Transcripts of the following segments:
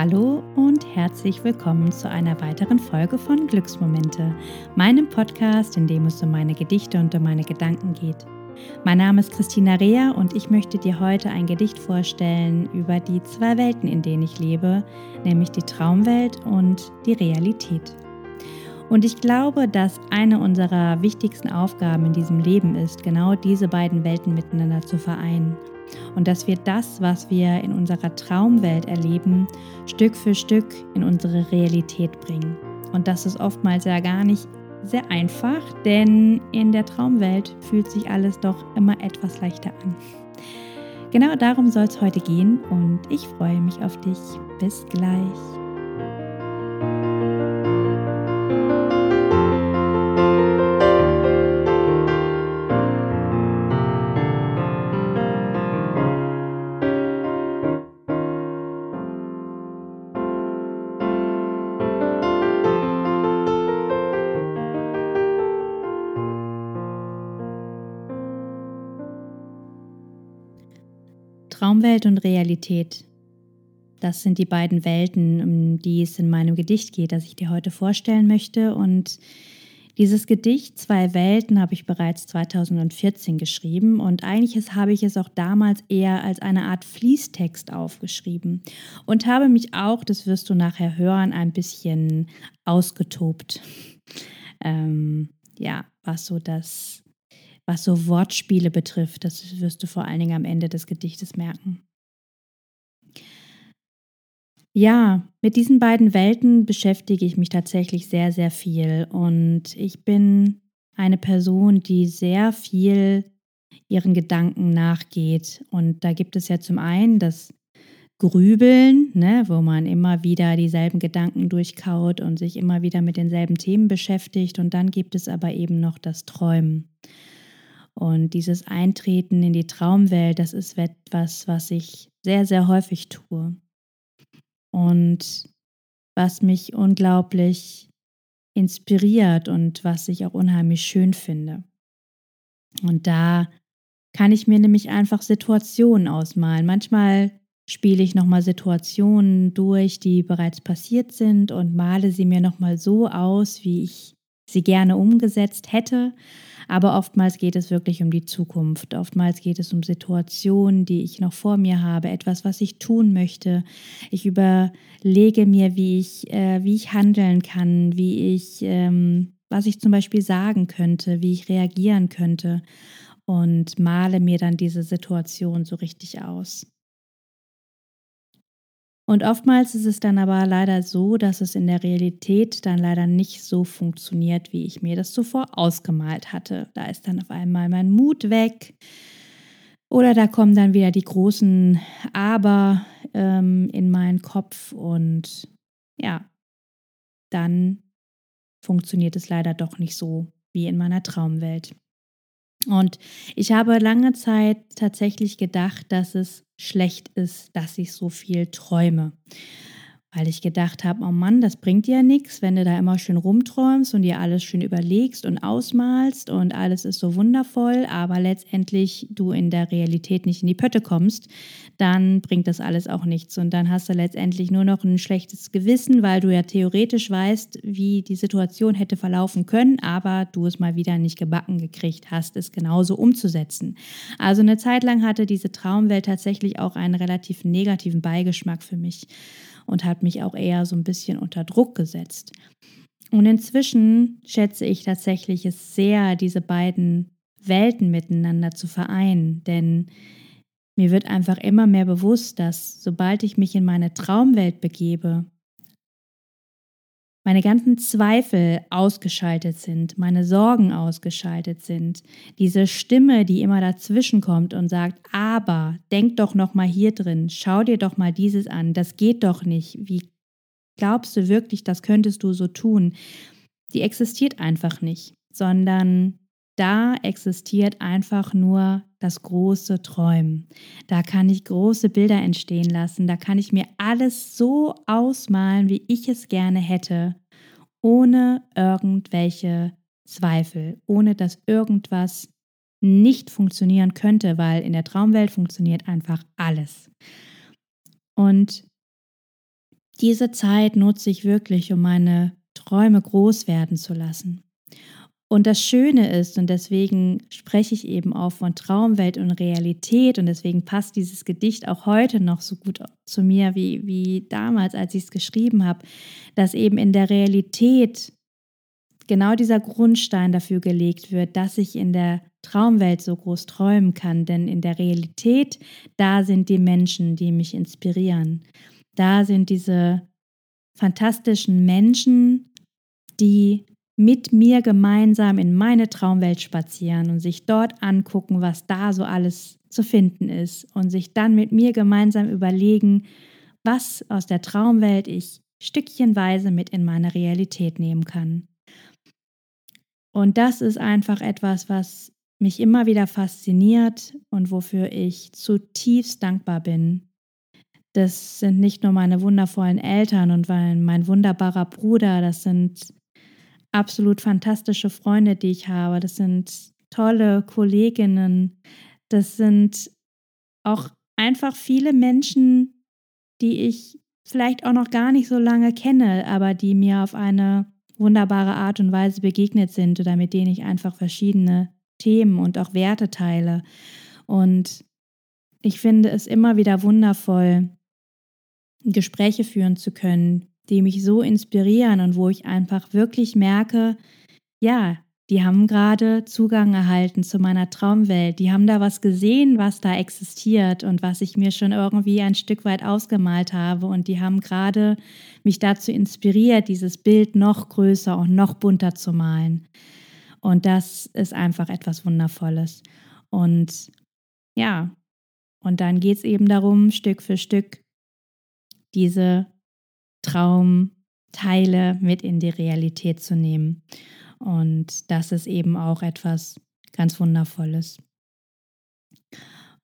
Hallo und herzlich willkommen zu einer weiteren Folge von Glücksmomente, meinem Podcast, in dem es um meine Gedichte und um meine Gedanken geht. Mein Name ist Christina Rea und ich möchte dir heute ein Gedicht vorstellen über die zwei Welten, in denen ich lebe, nämlich die Traumwelt und die Realität. Und ich glaube, dass eine unserer wichtigsten Aufgaben in diesem Leben ist, genau diese beiden Welten miteinander zu vereinen und dass wir das, was wir in unserer Traumwelt erleben, Stück für Stück in unsere Realität bringen. Und das ist oftmals ja gar nicht sehr einfach, denn in der Traumwelt fühlt sich alles doch immer etwas leichter an. Genau darum soll es heute gehen und ich freue mich auf dich. Bis gleich. Traumwelt und Realität. Das sind die beiden Welten, um die es in meinem Gedicht geht, das ich dir heute vorstellen möchte. Und dieses Gedicht Zwei Welten habe ich bereits 2014 geschrieben und eigentlich habe ich es auch damals eher als eine Art Fließtext aufgeschrieben und habe mich auch, das wirst du nachher hören, ein bisschen ausgetobt. Ähm, ja, was so das was so Wortspiele betrifft. Das wirst du vor allen Dingen am Ende des Gedichtes merken. Ja, mit diesen beiden Welten beschäftige ich mich tatsächlich sehr, sehr viel. Und ich bin eine Person, die sehr viel ihren Gedanken nachgeht. Und da gibt es ja zum einen das Grübeln, ne, wo man immer wieder dieselben Gedanken durchkaut und sich immer wieder mit denselben Themen beschäftigt. Und dann gibt es aber eben noch das Träumen. Und dieses Eintreten in die Traumwelt, das ist etwas, was ich sehr, sehr häufig tue. Und was mich unglaublich inspiriert und was ich auch unheimlich schön finde. Und da kann ich mir nämlich einfach Situationen ausmalen. Manchmal spiele ich nochmal Situationen durch, die bereits passiert sind und male sie mir nochmal so aus, wie ich sie gerne umgesetzt hätte. Aber oftmals geht es wirklich um die Zukunft. Oftmals geht es um Situationen, die ich noch vor mir habe, etwas, was ich tun möchte. Ich überlege mir, wie ich, äh, wie ich handeln kann, wie ich, ähm, was ich zum Beispiel sagen könnte, wie ich reagieren könnte und male mir dann diese Situation so richtig aus. Und oftmals ist es dann aber leider so, dass es in der Realität dann leider nicht so funktioniert, wie ich mir das zuvor ausgemalt hatte. Da ist dann auf einmal mein Mut weg. Oder da kommen dann wieder die großen Aber ähm, in meinen Kopf und ja, dann funktioniert es leider doch nicht so wie in meiner Traumwelt. Und ich habe lange Zeit tatsächlich gedacht, dass es schlecht ist, dass ich so viel träume. Weil ich gedacht habe, oh Mann, das bringt dir ja nichts, wenn du da immer schön rumträumst und dir alles schön überlegst und ausmalst und alles ist so wundervoll, aber letztendlich du in der Realität nicht in die Pötte kommst, dann bringt das alles auch nichts und dann hast du letztendlich nur noch ein schlechtes Gewissen, weil du ja theoretisch weißt, wie die Situation hätte verlaufen können, aber du es mal wieder nicht gebacken gekriegt hast, es genauso umzusetzen. Also eine Zeit lang hatte diese Traumwelt tatsächlich auch einen relativ negativen Beigeschmack für mich und hat mich auch eher so ein bisschen unter Druck gesetzt. Und inzwischen schätze ich tatsächlich es sehr, diese beiden Welten miteinander zu vereinen, denn mir wird einfach immer mehr bewusst, dass sobald ich mich in meine Traumwelt begebe, meine ganzen Zweifel ausgeschaltet sind, meine Sorgen ausgeschaltet sind, diese Stimme, die immer dazwischen kommt und sagt, aber denk doch noch mal hier drin, schau dir doch mal dieses an, das geht doch nicht. Wie glaubst du wirklich, das könntest du so tun? Die existiert einfach nicht, sondern da existiert einfach nur das große Träumen. Da kann ich große Bilder entstehen lassen, da kann ich mir alles so ausmalen, wie ich es gerne hätte, ohne irgendwelche Zweifel, ohne dass irgendwas nicht funktionieren könnte, weil in der Traumwelt funktioniert einfach alles. Und diese Zeit nutze ich wirklich, um meine Träume groß werden zu lassen. Und das Schöne ist, und deswegen spreche ich eben auch von Traumwelt und Realität, und deswegen passt dieses Gedicht auch heute noch so gut zu mir wie, wie damals, als ich es geschrieben habe, dass eben in der Realität genau dieser Grundstein dafür gelegt wird, dass ich in der Traumwelt so groß träumen kann. Denn in der Realität, da sind die Menschen, die mich inspirieren. Da sind diese fantastischen Menschen, die mit mir gemeinsam in meine Traumwelt spazieren und sich dort angucken, was da so alles zu finden ist und sich dann mit mir gemeinsam überlegen, was aus der Traumwelt ich stückchenweise mit in meine Realität nehmen kann. Und das ist einfach etwas, was mich immer wieder fasziniert und wofür ich zutiefst dankbar bin. Das sind nicht nur meine wundervollen Eltern und mein wunderbarer Bruder, das sind absolut fantastische Freunde, die ich habe. Das sind tolle Kolleginnen. Das sind auch einfach viele Menschen, die ich vielleicht auch noch gar nicht so lange kenne, aber die mir auf eine wunderbare Art und Weise begegnet sind oder mit denen ich einfach verschiedene Themen und auch Werte teile. Und ich finde es immer wieder wundervoll, Gespräche führen zu können, die mich so inspirieren und wo ich einfach wirklich merke, ja, die haben gerade Zugang erhalten zu meiner Traumwelt. Die haben da was gesehen, was da existiert und was ich mir schon irgendwie ein Stück weit ausgemalt habe. Und die haben gerade mich dazu inspiriert, dieses Bild noch größer und noch bunter zu malen. Und das ist einfach etwas Wundervolles. Und ja, und dann geht es eben darum, Stück für Stück diese Traumteile mit in die Realität zu nehmen. Und das ist eben auch etwas ganz Wundervolles.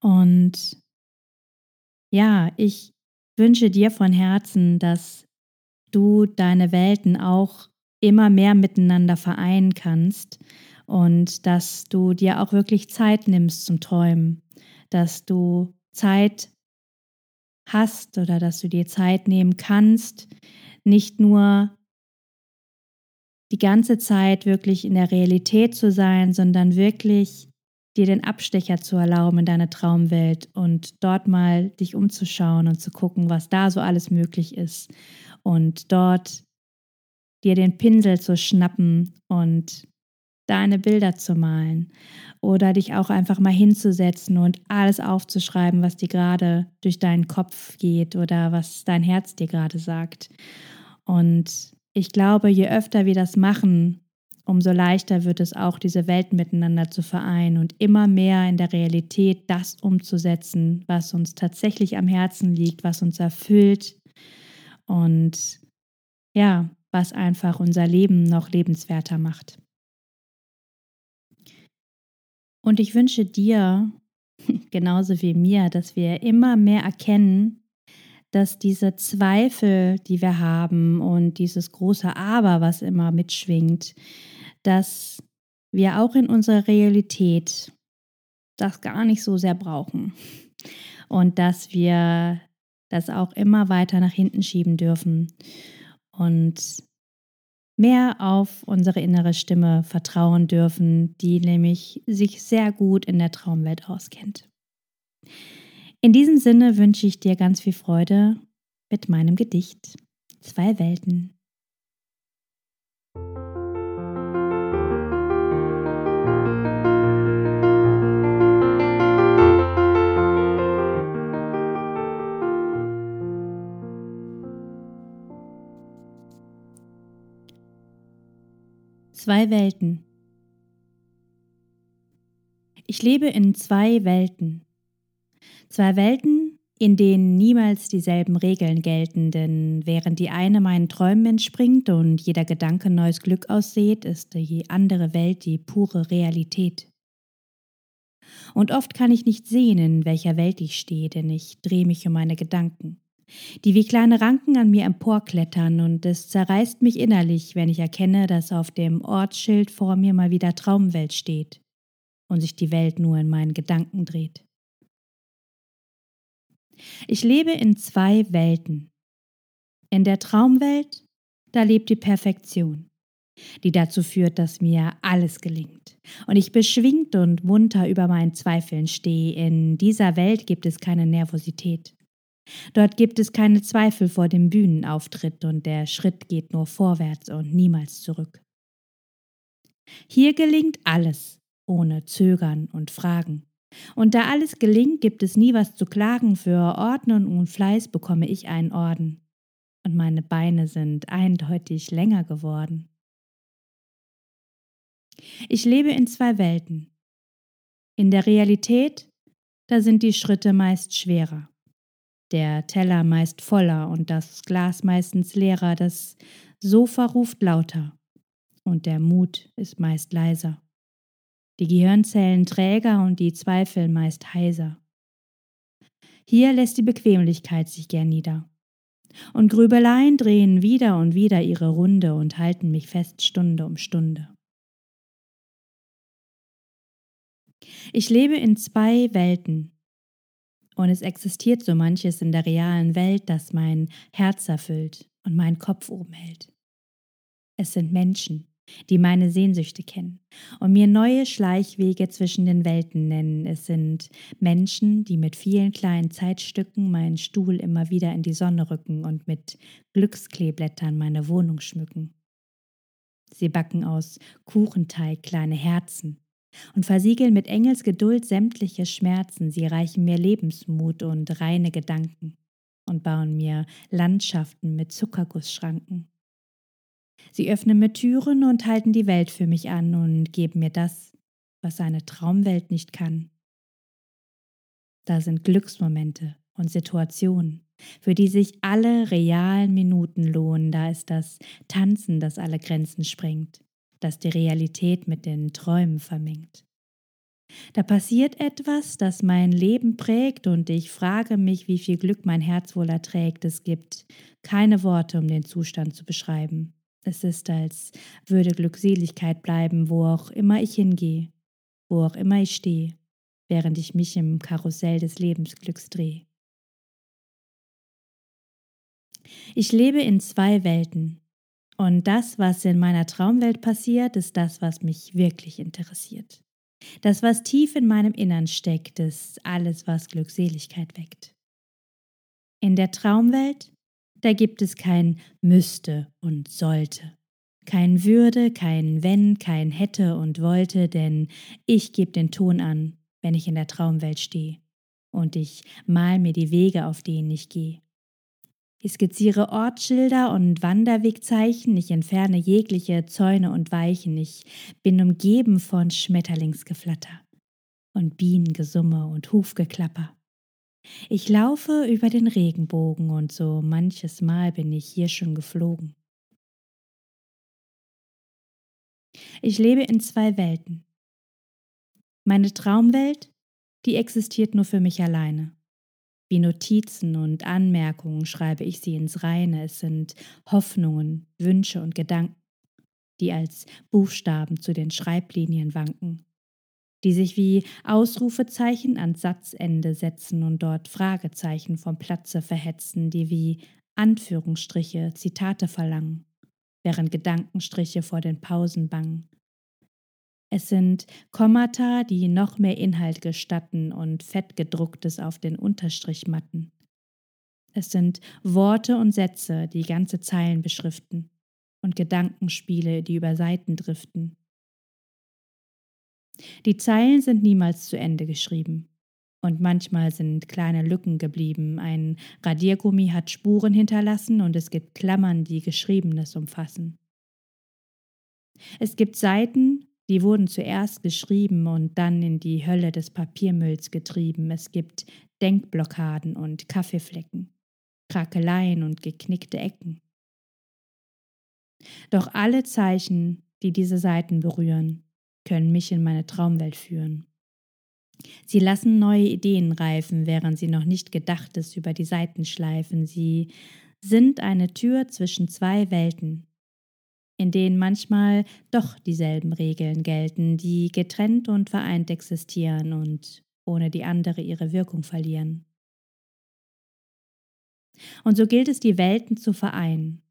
Und ja, ich wünsche dir von Herzen, dass du deine Welten auch immer mehr miteinander vereinen kannst und dass du dir auch wirklich Zeit nimmst zum Träumen, dass du Zeit hast oder dass du dir Zeit nehmen kannst, nicht nur die ganze Zeit wirklich in der Realität zu sein, sondern wirklich dir den Abstecher zu erlauben in deine Traumwelt und dort mal dich umzuschauen und zu gucken, was da so alles möglich ist und dort dir den Pinsel zu schnappen und deine Bilder zu malen oder dich auch einfach mal hinzusetzen und alles aufzuschreiben, was dir gerade durch deinen Kopf geht oder was dein Herz dir gerade sagt. Und ich glaube, je öfter wir das machen, umso leichter wird es auch, diese Welten miteinander zu vereinen und immer mehr in der Realität das umzusetzen, was uns tatsächlich am Herzen liegt, was uns erfüllt und ja, was einfach unser Leben noch lebenswerter macht. Und ich wünsche dir, genauso wie mir, dass wir immer mehr erkennen, dass diese Zweifel, die wir haben und dieses große Aber, was immer mitschwingt, dass wir auch in unserer Realität das gar nicht so sehr brauchen. Und dass wir das auch immer weiter nach hinten schieben dürfen. Und mehr auf unsere innere Stimme vertrauen dürfen, die nämlich sich sehr gut in der Traumwelt auskennt. In diesem Sinne wünsche ich dir ganz viel Freude mit meinem Gedicht Zwei Welten. Zwei Welten. Ich lebe in zwei Welten. Zwei Welten, in denen niemals dieselben Regeln gelten, denn während die eine meinen Träumen entspringt und jeder Gedanke neues Glück aussieht, ist die andere Welt die pure Realität. Und oft kann ich nicht sehen, in welcher Welt ich stehe, denn ich drehe mich um meine Gedanken die wie kleine Ranken an mir emporklettern und es zerreißt mich innerlich, wenn ich erkenne, dass auf dem Ortsschild vor mir mal wieder Traumwelt steht und sich die Welt nur in meinen Gedanken dreht. Ich lebe in zwei Welten. In der Traumwelt, da lebt die Perfektion, die dazu führt, dass mir alles gelingt und ich beschwingt und munter über meinen Zweifeln stehe. In dieser Welt gibt es keine Nervosität. Dort gibt es keine Zweifel vor dem Bühnenauftritt und der Schritt geht nur vorwärts und niemals zurück. Hier gelingt alles, ohne Zögern und Fragen. Und da alles gelingt, gibt es nie was zu klagen, für Ordnung und Fleiß bekomme ich einen Orden. Und meine Beine sind eindeutig länger geworden. Ich lebe in zwei Welten. In der Realität, da sind die Schritte meist schwerer der Teller meist voller und das Glas meistens leerer, das Sofa ruft lauter und der Mut ist meist leiser. Die Gehirnzellen träger und die Zweifel meist heiser. Hier lässt die Bequemlichkeit sich gern nieder. Und Grübeleien drehen wieder und wieder ihre Runde und halten mich fest Stunde um Stunde. Ich lebe in zwei Welten, und es existiert so manches in der realen Welt, das mein Herz erfüllt und meinen Kopf oben hält. Es sind Menschen, die meine Sehnsüchte kennen und mir neue Schleichwege zwischen den Welten nennen. Es sind Menschen, die mit vielen kleinen Zeitstücken meinen Stuhl immer wieder in die Sonne rücken und mit Glückskleeblättern meine Wohnung schmücken. Sie backen aus Kuchenteig kleine Herzen und versiegeln mit Engelsgeduld sämtliche Schmerzen, sie reichen mir Lebensmut und reine Gedanken und bauen mir Landschaften mit Zuckergussschranken. Sie öffnen mir Türen und halten die Welt für mich an und geben mir das, was eine Traumwelt nicht kann. Da sind Glücksmomente und Situationen, für die sich alle realen Minuten lohnen, da ist das Tanzen, das alle Grenzen sprengt das die Realität mit den Träumen vermengt. Da passiert etwas, das mein Leben prägt und ich frage mich, wie viel Glück mein Herz wohl erträgt. Es gibt keine Worte, um den Zustand zu beschreiben. Es ist, als würde Glückseligkeit bleiben, wo auch immer ich hingehe, wo auch immer ich stehe, während ich mich im Karussell des Lebensglücks drehe. Ich lebe in zwei Welten, und das, was in meiner Traumwelt passiert, ist das, was mich wirklich interessiert. Das, was tief in meinem Innern steckt, ist alles, was Glückseligkeit weckt. In der Traumwelt, da gibt es kein müsste und sollte, kein würde, kein wenn, kein hätte und wollte, denn ich gebe den Ton an, wenn ich in der Traumwelt stehe, und ich mal mir die Wege, auf denen ich gehe. Ich skizziere Ortsschilder und Wanderwegzeichen, ich entferne jegliche Zäune und Weichen, ich bin umgeben von Schmetterlingsgeflatter und Bienengesumme und Hufgeklapper. Ich laufe über den Regenbogen und so manches Mal bin ich hier schon geflogen. Ich lebe in zwei Welten. Meine Traumwelt, die existiert nur für mich alleine. Wie Notizen und Anmerkungen schreibe ich sie ins Reine. Es sind Hoffnungen, Wünsche und Gedanken, die als Buchstaben zu den Schreiblinien wanken, die sich wie Ausrufezeichen ans Satzende setzen und dort Fragezeichen vom Platze verhetzen, die wie Anführungsstriche Zitate verlangen, während Gedankenstriche vor den Pausen bangen. Es sind Kommata, die noch mehr Inhalt gestatten und fettgedrucktes auf den Unterstrich matten. Es sind Worte und Sätze, die ganze Zeilen beschriften und Gedankenspiele, die über Seiten driften. Die Zeilen sind niemals zu Ende geschrieben. Und manchmal sind kleine Lücken geblieben. Ein Radiergummi hat Spuren hinterlassen und es gibt Klammern, die Geschriebenes umfassen. Es gibt Seiten, die wurden zuerst geschrieben und dann in die Hölle des Papiermülls getrieben. Es gibt Denkblockaden und Kaffeeflecken, Krakeleien und geknickte Ecken. Doch alle Zeichen, die diese Seiten berühren, können mich in meine Traumwelt führen. Sie lassen neue Ideen reifen, während sie noch nicht Gedachtes über die Seiten schleifen. Sie sind eine Tür zwischen zwei Welten, in denen manchmal doch dieselben Regeln gelten, die getrennt und vereint existieren und ohne die andere ihre Wirkung verlieren. Und so gilt es, die Welten zu vereinen,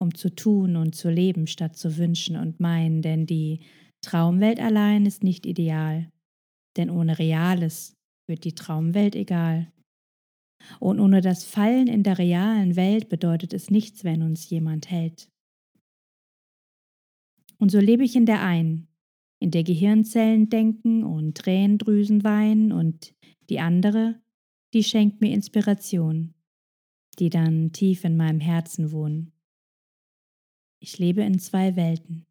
um zu tun und zu leben, statt zu wünschen und meinen, denn die Traumwelt allein ist nicht ideal, denn ohne Reales wird die Traumwelt egal. Und ohne das Fallen in der realen Welt bedeutet es nichts, wenn uns jemand hält. Und so lebe ich in der einen, in der Gehirnzellen denken und Tränendrüsen weinen und die andere, die schenkt mir Inspiration, die dann tief in meinem Herzen wohnen. Ich lebe in zwei Welten.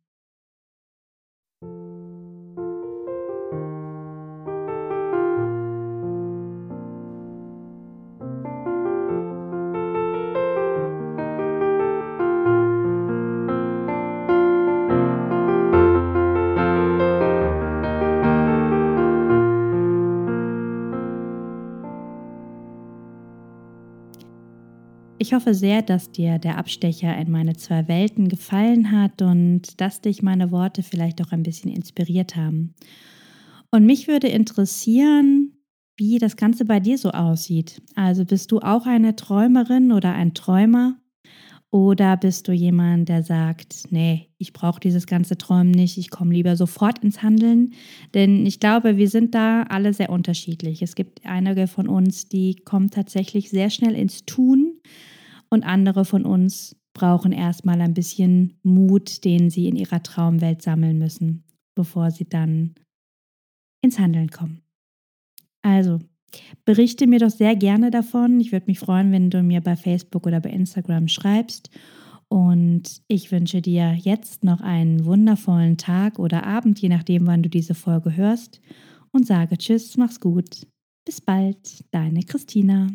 Ich hoffe sehr, dass dir der Abstecher in meine zwei Welten gefallen hat und dass dich meine Worte vielleicht auch ein bisschen inspiriert haben. Und mich würde interessieren, wie das Ganze bei dir so aussieht. Also bist du auch eine Träumerin oder ein Träumer? Oder bist du jemand, der sagt, nee, ich brauche dieses ganze Träumen nicht, ich komme lieber sofort ins Handeln? Denn ich glaube, wir sind da alle sehr unterschiedlich. Es gibt einige von uns, die kommen tatsächlich sehr schnell ins Tun und andere von uns brauchen erstmal ein bisschen Mut, den sie in ihrer Traumwelt sammeln müssen, bevor sie dann ins Handeln kommen. Also, Berichte mir doch sehr gerne davon. Ich würde mich freuen, wenn du mir bei Facebook oder bei Instagram schreibst. Und ich wünsche dir jetzt noch einen wundervollen Tag oder Abend, je nachdem, wann du diese Folge hörst. Und sage Tschüss, mach's gut. Bis bald, deine Christina.